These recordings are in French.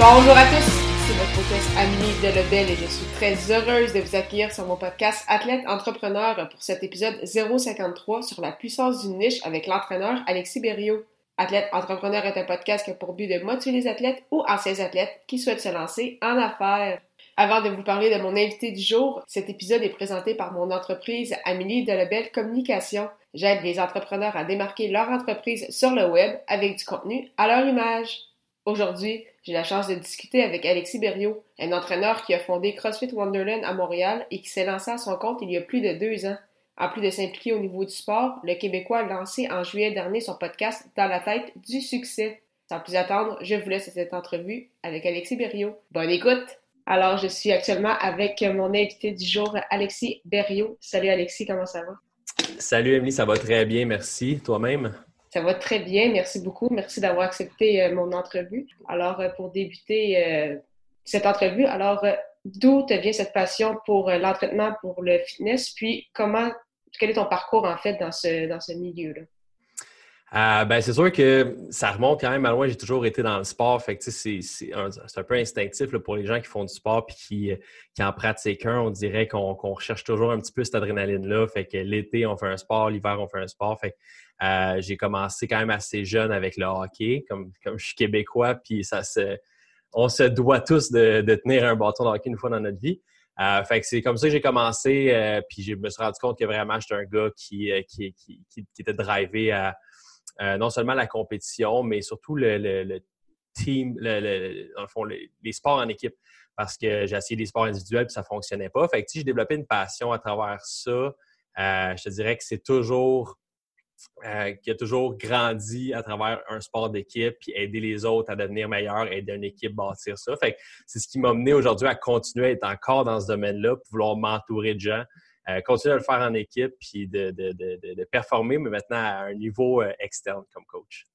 Bonjour à tous, c'est votre hôtesse Amélie Delebel et je suis très heureuse de vous accueillir sur mon podcast Athlète Entrepreneur pour cet épisode 053 sur la puissance d'une niche avec l'entraîneur Alexis Berriot. Athlète Entrepreneur est un podcast qui a pour but de motiver les athlètes ou anciens athlètes qui souhaitent se lancer en affaires. Avant de vous parler de mon invité du jour, cet épisode est présenté par mon entreprise Amélie Delebel Communication. J'aide les entrepreneurs à démarquer leur entreprise sur le web avec du contenu à leur image. Aujourd'hui, j'ai la chance de discuter avec Alexis Berriot, un entraîneur qui a fondé CrossFit Wonderland à Montréal et qui s'est lancé à son compte il y a plus de deux ans. En plus de s'impliquer au niveau du sport, le Québécois a lancé en juillet dernier son podcast Dans la tête du succès. Sans plus attendre, je vous laisse cette entrevue avec Alexis Berriot. Bonne écoute! Alors, je suis actuellement avec mon invité du jour, Alexis Berriot. Salut Alexis, comment ça va? Salut Emily, ça va très bien, merci. Toi-même? Ça va très bien, merci beaucoup. Merci d'avoir accepté euh, mon entrevue. Alors, euh, pour débuter euh, cette entrevue, alors, d'où te vient cette passion pour l'entraînement, pour le fitness, puis comment, quel est ton parcours en fait dans ce, dans ce milieu-là? ben, c'est sûr que ça remonte quand même à loin. J'ai toujours été dans le sport. Fait que, c'est, c'est, un, un, peu instinctif pour les gens qui font du sport et qui, qui en pratiquent un. On dirait qu'on, qu'on recherche toujours un petit peu cette adrénaline-là. Fait que l'été, on fait un sport, l'hiver, on fait un sport. Euh, j'ai commencé quand même assez jeune avec le hockey, comme, comme je suis québécois, puis ça se, on se doit tous de, de, tenir un bâton de hockey une fois dans notre vie. Euh, fait que c'est comme ça que j'ai commencé, euh, puis je me suis rendu compte que vraiment j'étais un gars qui, qui, qui, était drivé à non seulement la compétition, mais surtout le, team, le, dans le fond, les sports en équipe. Parce que j'ai essayé des sports individuels puis ça fonctionnait pas. Fait que j'ai développé une passion à travers ça. je te dirais que c'est toujours euh, qui a toujours grandi à travers un sport d'équipe, puis aider les autres à devenir meilleurs, aider une équipe à bâtir ça. Fait c'est ce qui m'a mené aujourd'hui à continuer à être encore dans ce domaine-là, pour vouloir m'entourer de gens, euh, continuer à le faire en équipe, puis de, de, de, de, performer, mais maintenant à un niveau euh, externe comme coach.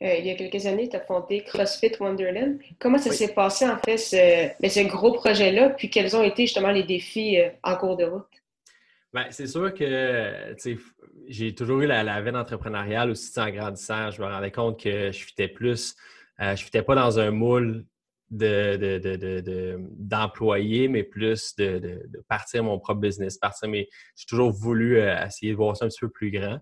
il y a quelques années, tu as fondé CrossFit Wonderland. Comment ça s'est passé, en fait, ce, ben, ce gros projet-là, puis quels ont été justement les défis en cours de route? Bien, c'est sûr que j'ai toujours eu la, veine entrepreneuriale aussi en grandissant. Je me rendais compte que je fitais plus, euh, je pas dans un moule d'employé, de, mais plus de, partir mon propre business, partir mais J'ai toujours voulu euh, essayer de voir ça un petit peu plus grand.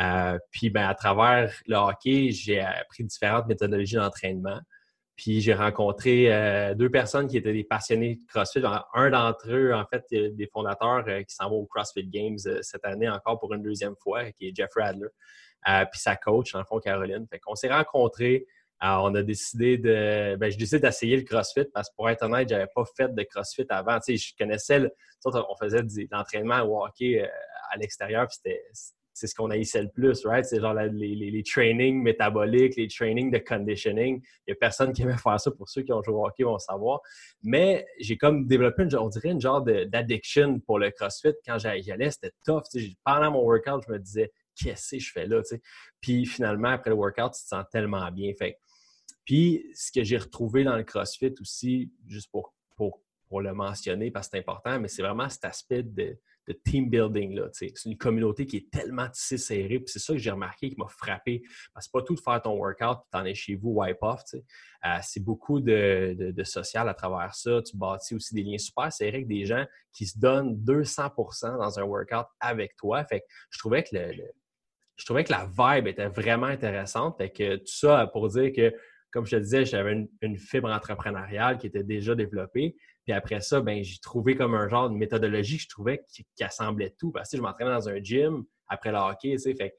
Euh, puis ben, à travers le hockey, j'ai appris différentes méthodologies d'entraînement. Puis j'ai rencontré euh, deux personnes qui étaient des passionnés de CrossFit. Un d'entre eux, en fait, des fondateurs euh, qui s'en va au CrossFit Games euh, cette année encore pour une deuxième fois, qui est Jeffrey Adler. puis sa coach, le fond, Caroline. Fait qu'on s'est rencontrés. on a décidé de. Ben, je décidé d'essayer le CrossFit parce que pour être honnête, j'avais pas fait de CrossFit avant. Tu sais, je connaissais le. On faisait de l'entraînement au hockey à l'extérieur, puis c'était c'est ce qu'on haïssait le plus, right? C'est genre les, les, les, trainings métaboliques, les trainings de conditioning. Il n'y a personne qui aimait faire ça pour ceux qui ont joué au hockey vont savoir. Mais j'ai comme développé, une, on dirait, une genre d'addiction pour le CrossFit. Quand j'y allais, c'était tough. Pendant mon workout, je me disais, qu'est-ce que je fais là? Puis finalement, après le workout, tu te sens tellement bien. Fait. Puis ce que j'ai retrouvé dans le CrossFit aussi, juste pour, pour, pour le mentionner parce que c'est important, mais c'est vraiment cet aspect de de team building. C'est une communauté qui est tellement tissée serrée. c'est ça que j'ai remarqué qui m'a frappé. Parce que pas tout de faire ton workout et t'en es chez vous, wipe off. Euh, c'est beaucoup de, de, social à travers ça. Tu bâtis aussi des liens super serrés avec des gens qui se donnent 200% dans un workout avec toi. Fait que je trouvais que le, je trouvais que la vibe était vraiment intéressante. Que tout ça pour dire que, comme je te disais, j'avais une fibre entrepreneuriale qui était déjà développée. Puis après ça, ben, j'ai trouvé comme un genre de méthodologie que je trouvais qui, assemblait tout. Parce que je m'entraînais dans un gym après le hockey, fait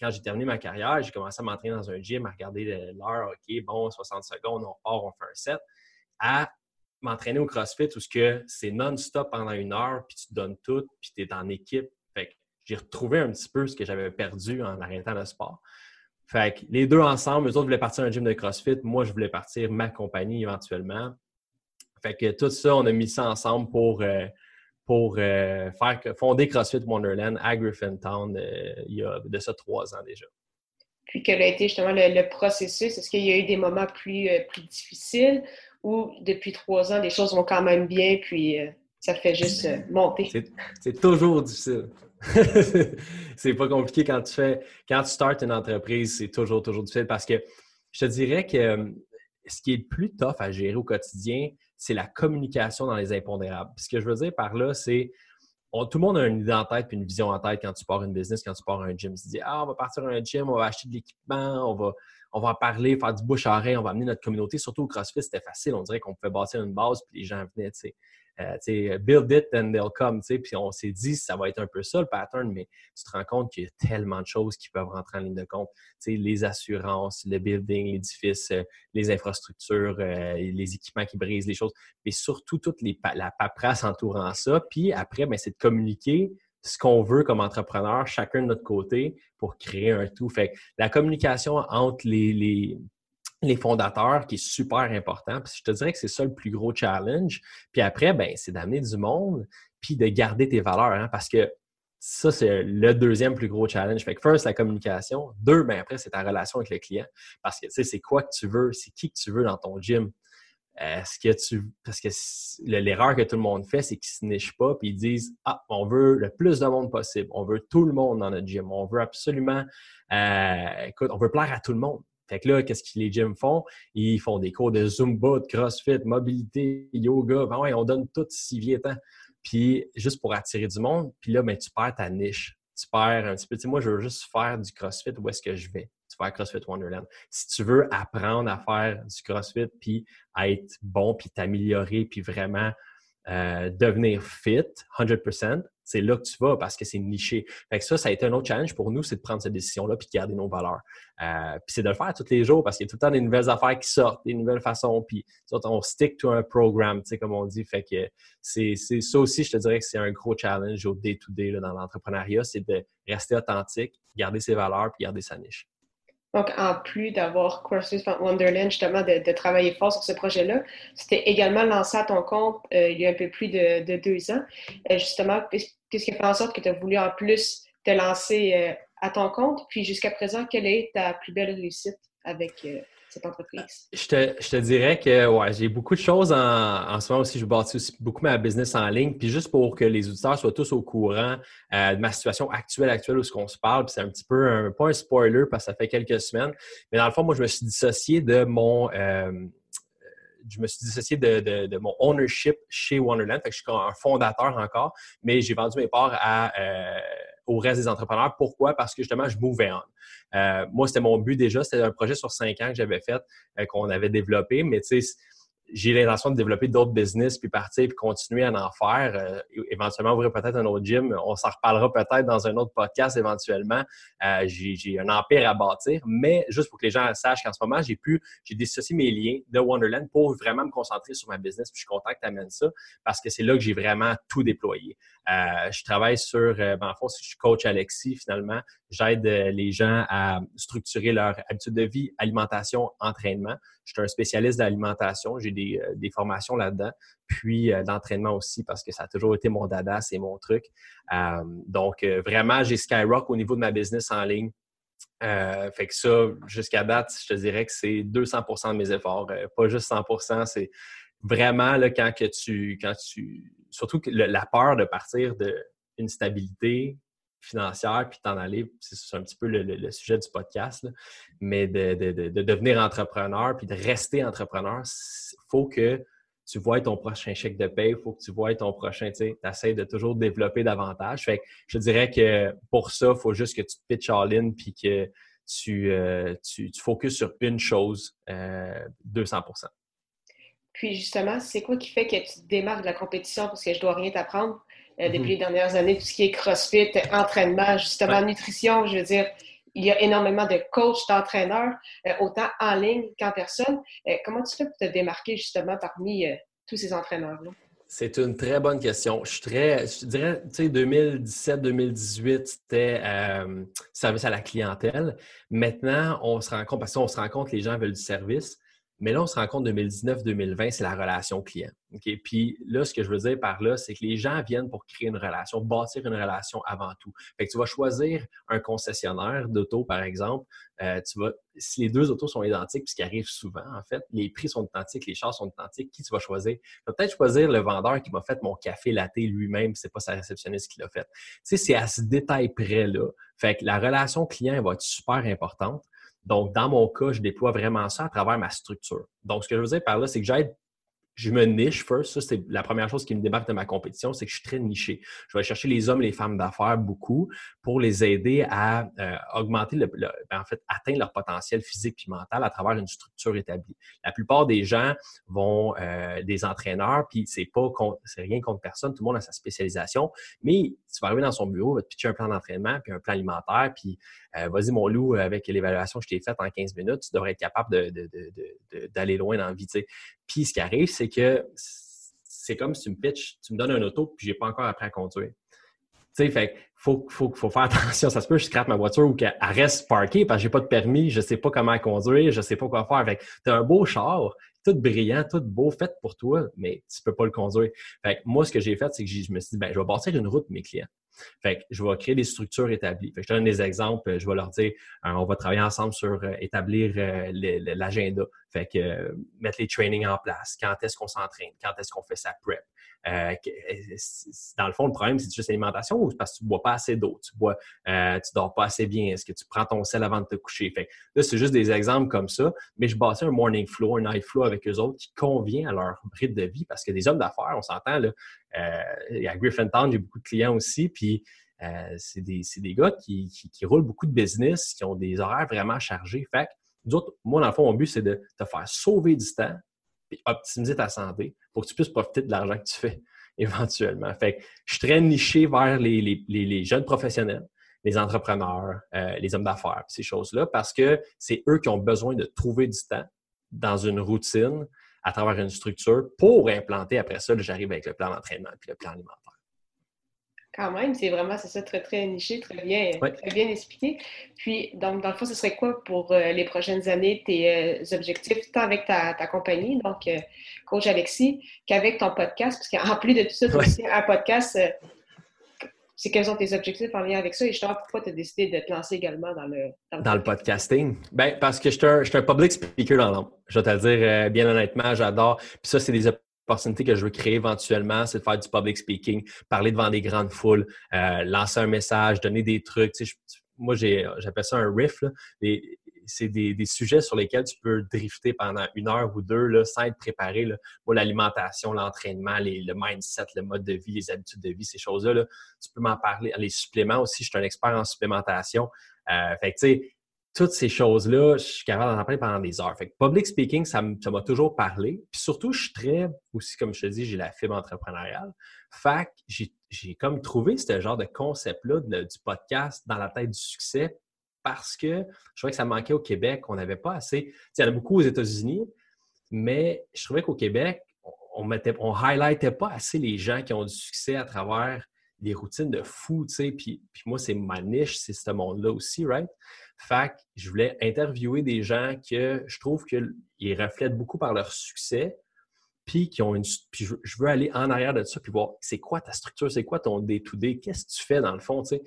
quand j'ai terminé ma carrière, j'ai commencé à m'entraîner dans un gym, à regarder l'heure, OK, bon, 60 secondes, on part, on fait un set, à m'entraîner au CrossFit où c'est non-stop pendant une heure, puis tu te donnes tout, puis tu es en équipe. Fait que j'ai retrouvé un petit peu ce que j'avais perdu en arrêtant le sport. Fait que les deux ensemble, eux autres voulaient partir un gym de CrossFit, moi je voulais partir ma compagnie éventuellement. Fait que tout ça, on a mis ça ensemble pour, euh, pour euh, faire fonder CrossFit Wonderland à Griffintown euh, il y a de ça trois ans déjà. Puis quel a été justement le, processus? Est-ce qu'il y a eu des moments plus, plus difficiles ou depuis trois ans, les choses vont quand même bien, puis ça fait juste monter? C'est toujours difficile. c'est pas compliqué quand tu fais, quand tu startes une entreprise, c'est toujours, toujours difficile parce que je te dirais que ce qui est le plus tough à gérer au quotidien, c'est la communication dans les impondérables. ce que je veux dire par là, c'est tout le monde a une idée en tête puis une vision en tête quand tu pars une business, quand tu pars un gym. Tu te dis Ah, on va partir un gym, on va acheter de l'équipement, on va, on va en parler, faire du bouche à oreille, on va amener notre communauté. Surtout au CrossFit, c'était facile. On dirait qu'on pouvait bâtir une base puis les gens venaient. Tu sais. Euh, build it and they'll come. Puis on s'est dit, ça va être un peu ça le pattern, mais tu te rends compte qu'il y a tellement de choses qui peuvent rentrer en ligne de compte. les assurances, le building, l'édifice, euh, les infrastructures, euh, les équipements qui brisent, les choses, mais surtout toute les, la paperasse entourant ça. Puis après, ben, c'est de communiquer ce qu'on veut comme entrepreneur, chacun de notre côté, pour créer un tout. Fait la communication entre les les fondateurs, qui est super important. Puis je te dirais que c'est ça le plus gros challenge. Puis après, ben, c'est d'amener du monde, puis de garder tes valeurs, hein, parce que ça, c'est le deuxième plus gros challenge. Fait que first, la communication. Deux, ben après, c'est ta relation avec le client. Parce que, tu sais, c'est quoi que tu veux, c'est qui que tu veux dans ton gym. Est-ce que tu. Parce que l'erreur que tout le monde fait, c'est qu'ils se nichent pas puis ils disent Ah, on veut le plus de monde possible. On veut tout le monde dans notre gym. On veut absolument. Euh, écoute, on veut plaire à tout le monde. Fait que là, qu'est-ce que les gyms font? Ils font des cours de Zumba, de CrossFit, mobilité, yoga. Ben ouais, on donne tout si vieux temps. Puis juste pour attirer du monde, puis là, ben, tu perds ta niche. Tu perds un petit peu. Tu sais, moi, je veux juste faire du CrossFit. Où est-ce que je vais? Tu vas à CrossFit Wonderland. Si tu veux apprendre à faire du CrossFit, puis à être bon, puis t'améliorer, puis vraiment euh, devenir fit, 100%, c'est là que tu vas parce que c'est niché. Fait que ça, ça a été un autre challenge pour nous, c'est de prendre cette décision-là puis de garder nos valeurs. Euh, puis c'est de le faire tous les jours parce qu'il y a tout le temps des nouvelles affaires qui sortent, des nouvelles façons, puis on stick to un programme, tu sais, comme on dit. Fait que c'est ça aussi, je te dirais que c'est un gros challenge au day-to-day dans l'entrepreneuriat, c'est de rester authentique, garder ses valeurs puis garder sa niche. Donc, en plus d'avoir CrossFit Wonderland, justement, de, travailler fort sur ce projet-là, c'était également lancé à ton compte euh, il y a un peu plus de, deux ans. Euh, justement, qu'est-ce qui fait en sorte que tu as voulu en plus te lancer euh, à ton compte? Puis jusqu'à présent, quelle est ta plus belle réussite avec entreprise? Je te, je te dirais que ouais, j'ai beaucoup de choses en, ce moment aussi. Je bâtis aussi beaucoup ma business en ligne. Puis juste pour que les auditeurs soient tous au courant euh, de ma situation actuelle, actuelle où ce qu'on se parle, c'est un petit peu un, pas un spoiler parce que ça fait quelques semaines. Mais dans le fond, moi, je me suis dissocié de mon euh, je me suis dissocié de, mon ownership chez Wonderland. Fait que je suis un fondateur encore, mais j'ai vendu mes parts à, euh, au reste des entrepreneurs. Pourquoi? Parce que justement, je move on. Euh, moi, c'était mon but déjà. C'était un projet sur cinq ans que j'avais fait, euh, qu'on avait développé, mais tu sais, j'ai l'intention de développer d'autres business, puis partir, puis continuer à en faire. Euh, éventuellement, ouvrir peut-être un autre gym. On s'en reparlera peut-être dans un autre podcast éventuellement. Euh, j'ai un empire à bâtir, mais juste pour que les gens sachent qu'en ce moment, j'ai pu, j'ai dissocié mes liens de Wonderland pour vraiment me concentrer sur ma business. Puis je suis content que tu amènes ça parce que c'est là que j'ai vraiment tout déployé. Euh, je travaille sur, en fait, je suis coach Alexis finalement. J'aide les gens à structurer leur habitude de vie, alimentation, entraînement. Je suis un spécialiste d'alimentation. J'ai des, euh, des, formations là-dedans. Puis euh, d'entraînement aussi parce que ça a toujours été mon dada, c'est mon truc. Euh, donc, vraiment, j'ai skyrock au niveau de ma business en ligne. fait que ça, jusqu'à date, je te dirais que c'est 200% de mes efforts. pas juste 100% c'est vraiment là, quand que tu, quand tu, surtout la peur de partir d'une stabilité, financière, puis t'en aller, c'est un petit peu le, sujet du podcast, mais de, devenir entrepreneur, puis de rester entrepreneur, il faut que tu vois ton prochain chèque de paie, il faut que tu vois ton prochain, tu sais, essaies de toujours développer davantage. Fait que je dirais que pour ça, il faut juste que tu te pitches all-in, puis que tu, euh, tu, focuses sur une chose euh, 200 Puis justement, c'est quoi qui fait que tu te démarques de la compétition parce que je dois rien t'apprendre? Euh, depuis mhm. les dernières années, tout ce qui est CrossFit, entraînement, justement, nutrition, je veux dire, il y a énormément de coachs, d'entraîneurs, euh, autant en ligne qu'en personne. Euh, comment tu fais pour te démarquer justement parmi tous ces entraîneurs-là? C'est une très bonne question. Je, suis très, je dirais, tu sais, 2017-2018, c'était service à la clientèle. Maintenant, on se rend compte, parce qu'on se rend compte, les gens veulent du service. Mais là, on se rend compte 2019-2020, c'est la relation client. Puis là, ce que je veux dire par là, c'est que les gens viennent pour créer une relation, bâtir une relation avant tout. Fait que tu vas choisir un concessionnaire d'auto, par exemple. Euh, tu vas, si les deux autos sont identiques, puis ce arrive souvent, en fait, les prix sont identiques, les chars sont identiques, qui tu vas choisir? Tu vas peut-être choisir le vendeur qui m'a fait mon café latte lui-même, c'est pas sa réceptionniste qui l'a fait. Tu sais, c'est à ce détail près-là. Fait que la relation client va être super importante. Donc, dans mon cas, je déploie vraiment ça à travers ma structure. Donc, ce que je veux dire par là, c'est que j'aide je me niche first. Ça, c'est la première chose qui me démarque de ma compétition, c'est que je suis très niché. Je vais chercher les hommes et les femmes d'affaires beaucoup pour les aider à euh, augmenter, le, ben, en fait, atteindre leur potentiel physique et mental à travers une structure établie. La plupart des gens vont euh, des entraîneurs, puis c'est pas c'est rien contre personne, tout le monde a sa spécialisation, mais tu vas arriver dans son bureau, va te pitcher un plan d'entraînement, puis un plan alimentaire, puis euh, vas-y mon loup, avec l'évaluation que je t'ai faite en 15 minutes, tu devrais être capable d'aller loin dans la vie. Puis ce qui arrive, c'est que c'est comme si tu me pitches, tu me donnes un auto, puis j'ai pas encore appris à conduire. Tu sais, fait faut, faut, faut faire attention. Ça se peut que je scrape ma voiture ou qu'elle reste parkée parce que j'ai pas de permis, je sais pas comment conduire, je sais pas quoi faire. Fait tu as un beau char, tout brillant, tout beau, fait pour toi, mais tu peux pas le conduire. Fait moi, ce que j'ai fait, c'est que je me suis dit, ben, je vais bâtir une route pour mes clients. Fait que je vais créer des structures établies. Fait que je te donne des exemples. Je vais leur dire, euh, on va travailler ensemble sur euh, établir euh, l'agenda. Fait que mettre les trainings en place. Quand est-ce qu'on s'entraîne? Quand est-ce qu'on fait sa prep? Euh, dans le fond, le problème, c'est juste l'alimentation ou parce que tu bois pas assez d'eau, tu bois, euh, tu dors pas assez bien, est-ce que tu prends ton sel avant de te coucher? Fait là, c'est juste des exemples comme ça, mais je bâtis un morning flow, un night flow avec eux autres qui convient à leur rythme de vie parce que des hommes d'affaires, on s'entend, là, euh, à Griffintown, j'ai beaucoup de clients aussi, puis euh, c'est des, des, gars qui, qui, roulent beaucoup de business, qui ont des horaires vraiment chargés. Fait nous autres, moi, dans le fond, mon but, c'est de te faire sauver du temps, puis optimiser ta santé pour que tu puisses profiter de l'argent que tu fais éventuellement. Fait je suis très niché vers les, jeunes professionnels, les entrepreneurs, euh, les hommes d'affaires, ces choses-là, parce que c'est eux qui ont besoin de trouver du temps dans une routine à travers une structure pour implanter après ça, j'arrive avec le plan d'entraînement et le plan alimentaire. Quand même, c'est vraiment, c'est ça, très, très niché, très bien, très bien expliqué. Puis, donc, dans le fond, ce serait quoi pour euh, les prochaines années tes euh, objectifs, tant avec ta, compagnie, donc euh, Coach Alexis, qu'avec ton podcast? Parce qu'en plus de tout ça, tu as aussi un podcast. C'est quels sont tes objectifs en lien avec ça et justement, pourquoi tu as décidé de te lancer également dans le, dans le, podcasting? Ben, parce que je suis un, un, public speaker dans l'ombre. Je vais te le dire bien honnêtement, j'adore. Puis ça, c'est des opportunité que je veux créer éventuellement, c'est de faire du public speaking, parler devant des grandes foules, euh, lancer un message, donner des trucs. moi, j'appelle ça un riff. C'est des, sujets sur lesquels tu peux drifter pendant une heure ou deux là, sans être préparé. Là. Moi, l'alimentation, l'entraînement, le mindset, le mode de vie, les habitudes de vie, ces choses-là, là, tu peux m'en parler. Les suppléments aussi, je suis un expert en supplémentation. Euh, fait que, tu sais, toutes ces choses-là, je suis capable d'en parler pendant des heures. Fait que public speaking, ça m'a toujours parlé. Puis surtout, je suis très, aussi comme je te dis, j'ai la fibre entrepreneuriale. Fait que j'ai comme trouvé ce genre de concept-là du podcast dans la tête du succès parce que je trouvais que ça manquait au Québec. On n'avait pas assez. Il y en a beaucoup aux États-Unis, mais je trouvais qu'au Québec, on mettait, on highlightait pas assez les gens qui ont du succès à travers des routines de fou, tu sais. Puis, puis moi, c'est ma niche, c'est ce monde-là aussi, right? Fait que je voulais interviewer des gens que je trouve qu'ils reflètent beaucoup par leur succès, puis qui ont une. Puis je veux aller en arrière de ça, puis voir c'est quoi ta structure, c'est quoi ton day-to-day, qu'est-ce que tu fais dans le fond, tu sais,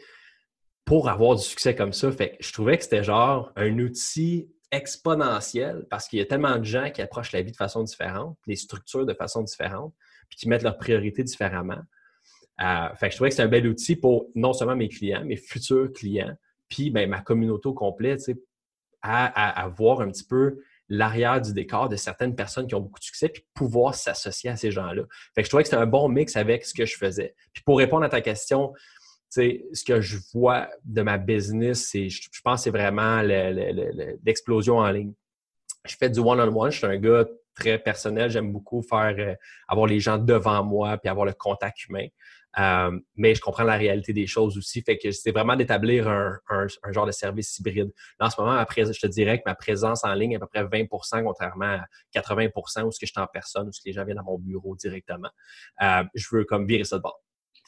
pour avoir du succès comme ça. Fait que je trouvais que c'était genre un outil exponentiel parce qu'il y a tellement de gens qui approchent la vie de façon différente, les structures de façon différente, puis qui mettent leurs priorités différemment. Euh, fait que je trouvais que c'est un bel outil pour non seulement mes clients, mes futurs clients, puis ben, ma communauté au complet, à, à, voir un petit peu l'arrière du décor de certaines personnes qui ont beaucoup de succès, puis pouvoir s'associer à ces gens-là. Fait que je trouvais que c'était un bon mix avec ce que je faisais. Puis pour répondre à ta question, ce que je vois de ma business, c'est, je, pense c'est vraiment l'explosion en ligne. Je fais du one-on-one, je suis un gars très personnel, j'aime beaucoup faire euh, avoir les gens devant moi puis avoir le contact humain. Euh, mais je comprends la réalité des choses aussi. Fait que c'est vraiment d'établir un, genre de service hybride. Là, en ce moment, après, je te dirais que ma présence en ligne est à peu près 20% contrairement à 80% où ce que je suis en personne, où les gens viennent à mon bureau directement. Euh, je veux comme virer ça de bord.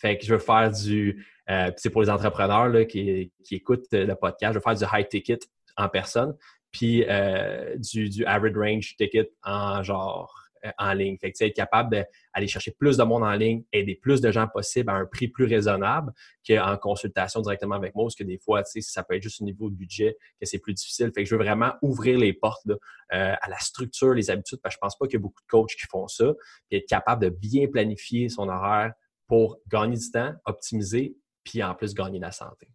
Fait que je veux faire du... Euh, c'est pour les entrepreneurs là, qui, qui écoutent le podcast, je veux faire du high ticket en personne puis euh, du, du average range ticket en genre euh, en ligne. Fait que, être capable d'aller chercher plus de monde en ligne, aider plus de gens possible à un prix plus raisonnable qu'en consultation directement avec moi, parce que des fois, ça peut être juste au niveau de budget que c'est plus difficile. Fait que je veux vraiment ouvrir les portes euh, à la structure, les habitudes, parce que je pense pas qu'il y a beaucoup de coachs qui font ça, puis être capable de bien planifier son horaire pour gagner du temps, optimiser, puis en plus gagner la santé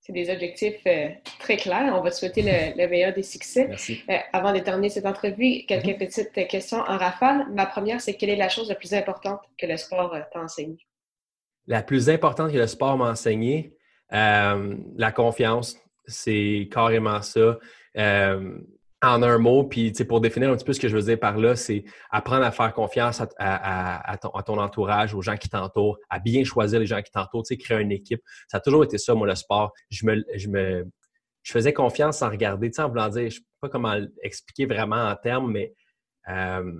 c'est des objectifs euh, très clairs. On va te souhaiter le, meilleur des succès. Merci. Euh, avant de terminer cette entrevue, quelques mhm. petites questions en rafale. Ma première, c'est quelle est la chose la plus importante que le sport euh, t'a enseigné? La plus importante que le sport m'a enseigné, la confiance. C'est carrément ça en un mot, puis pour définir un petit peu ce que je veux dire par là, c'est apprendre à faire confiance à, ton, entourage, aux gens qui t'entourent, à bien choisir les gens qui t'entourent, créer une équipe. Ça a toujours été ça, moi, le sport. Je faisais confiance sans regarder, en voulant dire, je ne sais pas comment expliquer vraiment en termes, mais euh,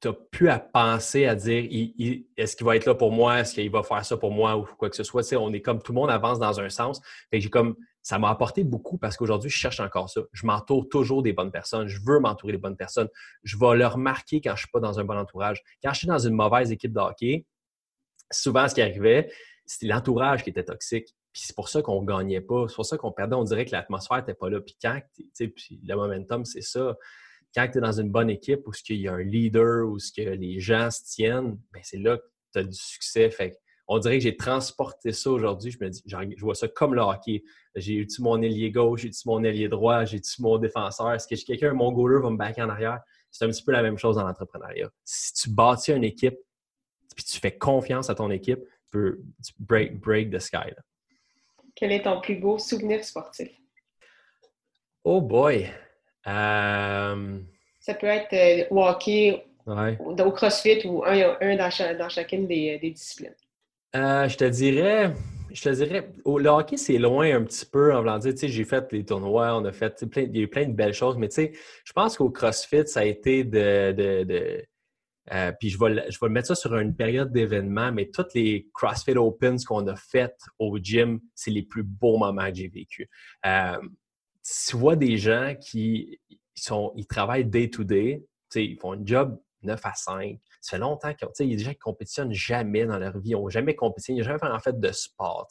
tu n'as plus à penser à dire est-ce qu'il va être là pour moi, est-ce qu'il va faire ça pour moi? Ou quoi que ce soit? on est comme tout le monde avance dans un sens. Ça m'a apporté beaucoup parce qu'aujourd'hui, je cherche encore ça. Je m'entoure toujours des bonnes personnes. Je veux m'entourer des bonnes personnes. Je vais leur marquer quand je ne suis pas dans un bon entourage. Quand je suis dans une mauvaise équipe de hockey, souvent, ce qui arrivait, c'était l'entourage qui était toxique. Puis c'est pour ça qu'on ne gagnait pas. C'est pour ça qu'on perdait. On dirait que l'atmosphère n'était pas là. Puis quand, puis le momentum, c'est ça. Quand tu es dans une bonne équipe où il y a un leader, où que les gens se tiennent, ben c'est là que tu as du succès. Fait on dirait que j'ai transporté ça aujourd'hui. Je me dis, je vois ça comme le hockey. J'ai eu mon ailier gauche, j'ai eu mon ailier droit, j'ai eu mon défenseur? Est-ce que quelqu'un, mon goaler va me backer en arrière? C'est un petit peu la même chose dans l'entrepreneuriat. Si tu bâtis une équipe, puis tu fais confiance à ton équipe, tu peux break, break the sky. Quel est ton plus beau souvenir sportif? Oh boy! Euh, ça peut être euh, hockey, au CrossFit ou un, dans, chacune des disciplines. Euh, je te dirais, je te dirais, le hockey, c'est loin un petit peu en voulant dire, tu sais, j'ai fait les tournois, on a fait, plein, il y a eu plein de belles choses, mais tu sais, je pense qu'au CrossFit, ça a été de, euh, puis je vais, je vais mettre ça sur une période d'événements, mais toutes les CrossFit Opens qu'on a faites au gym, c'est les plus beaux moments que j'ai vécu. Euh, tu vois des gens qui sont, ils travaillent day to day, ils font un job 9 à 5. Ça fait longtemps qu'il y a des gens qui compétitionnent jamais dans leur vie, ils n'ont jamais compétitionné, ils n'ont jamais fait en fait de sport.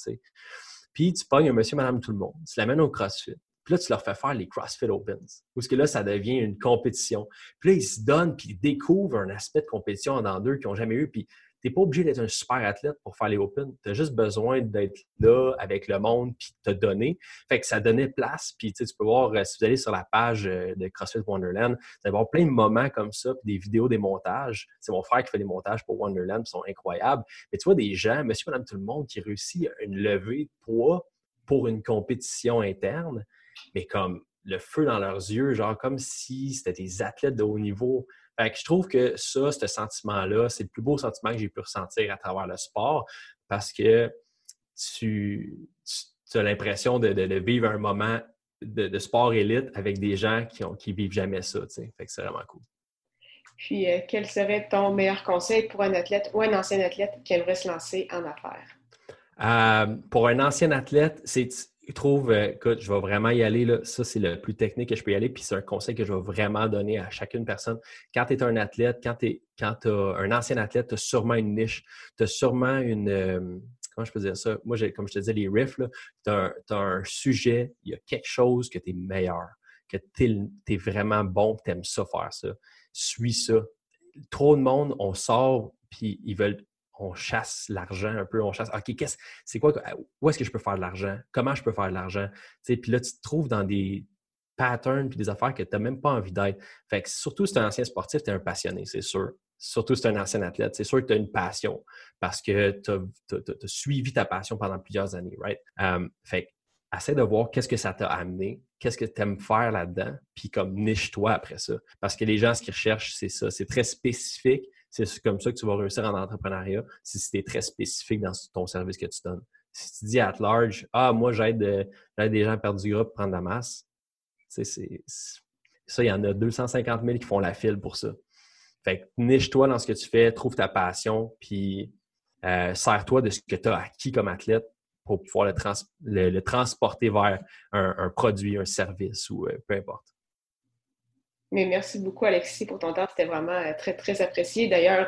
Puis tu pognes un monsieur, madame, tout le monde, tu l'amènes au CrossFit. Puis là, tu leur fais faire les CrossFit Opens. Parce que là, ça devient une compétition. Puis là, ils se donnent, puis ils découvrent un aspect de compétition dans deux qu'ils n'ont jamais eu. Puis tu n'es pas obligé d'être un super athlète pour faire les Open. Tu as juste besoin d'être là avec le monde puis te donner. Fait que ça donnait place. Puis tu peux voir, euh, si vous allez sur la page euh, de CrossFit Wonderland, vous allez voir plein de moments comme ça, puis des vidéos, des montages. C'est mon frère qui fait des montages pour Wonderland, qui sont incroyables. Mais tu vois des gens, monsieur, madame, tout le monde, qui réussit une levée de poids pour une compétition interne, mais comme le feu dans leurs yeux, genre comme si c'était des athlètes de haut niveau. Fait que je trouve que ça, ce sentiment-là, c'est le plus beau sentiment que j'ai pu ressentir à travers le sport parce que tu, as l'impression de, vivre un moment de, sport élite avec des gens qui, ont, qui vivent jamais ça. Fait que c'est vraiment cool. Puis, euh, quel serait ton meilleur conseil pour un athlète ou un ancien athlète qui aimerait se lancer en affaires? Euh, pour un ancien athlète, c'est trouve, euh, écoute, je vais vraiment y aller. Là. Ça, c'est le plus technique que je peux y aller. Puis c'est un conseil que je vais vraiment donner à chacune personne. Quand tu es un athlète, quand tu es un ancien athlète, tu as sûrement une niche. Tu as sûrement une. Euh, comment je peux dire ça? Moi, comme je te disais, les riffs, tu as, un sujet, il y a quelque chose que tu es meilleur, que tu es, vraiment bon, tu aimes ça faire ça. Suis ça. Trop de monde, on sort, puis ils veulent on chasse l'argent un peu, on chasse, OK, qu'est-ce, c'est quoi, où est-ce que je peux faire de l'argent? Comment je peux faire de l'argent? Puis là, tu te trouves dans des patterns puis des affaires que tu n'as même pas envie d'être. Fait que surtout si tu es un ancien sportif, tu es un passionné, c'est sûr. Surtout si tu es un ancien athlète, c'est sûr que tu as une passion parce que tu as, suivi ta passion pendant plusieurs années, right? Fait essaie de voir qu'est-ce que ça t'a amené, qu'est-ce que tu aimes faire là-dedans, puis comme niche-toi après ça. Parce que les gens, ce qu'ils recherchent, c'est ça. C'est très spécifique, c'est comme ça que tu vas réussir en entrepreneuriat si tu es très spécifique dans ton service que tu donnes. Si tu dis at large, ah, moi, j'aide des gens à perdre du gras pour prendre la masse, c'est, ça, il y en a 250 000 qui font la file pour ça. Fait que niche-toi dans ce que tu fais, trouve ta passion, puis euh, sers-toi de ce que tu as acquis comme athlète, pour pouvoir le, transporter vers un, produit, un service ou peu importe. Mais merci beaucoup, Alexis, pour ton temps. C'était vraiment très, très apprécié. D'ailleurs,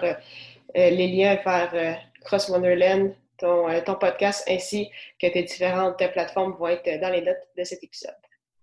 les liens vers Cross Wonderland, ton, ton podcast, ainsi que tes différentes plateformes vont être dans les notes de cet épisode.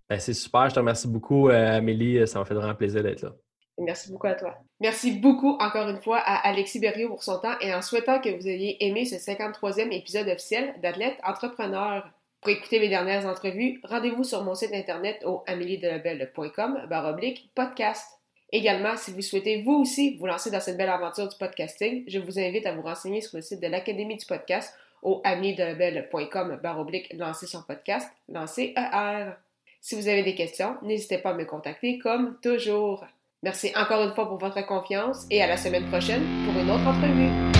Ben, c'est super. Je te remercie beaucoup, euh, Amélie. Ça m'a fait vraiment plaisir d'être là. Merci beaucoup à toi. Merci beaucoup encore une fois à Alexis Berriot pour son temps et en souhaitant que vous ayez aimé ce 53e épisode officiel d'Athlète Entrepreneur. Pour écouter mes dernières entrevues, rendez-vous sur mon site internet au ameliedelabel.com oblique podcast. Également, si vous souhaitez vous aussi vous lancer dans cette belle aventure du podcasting, je vous invite à vous renseigner sur le site de l'Académie du podcast au ameliedelabel.com oblique lancer son podcast, lancer ER. Si vous avez des questions, n'hésitez pas à me contacter comme toujours. Merci encore une fois pour votre confiance et à la semaine prochaine pour une autre entrevue.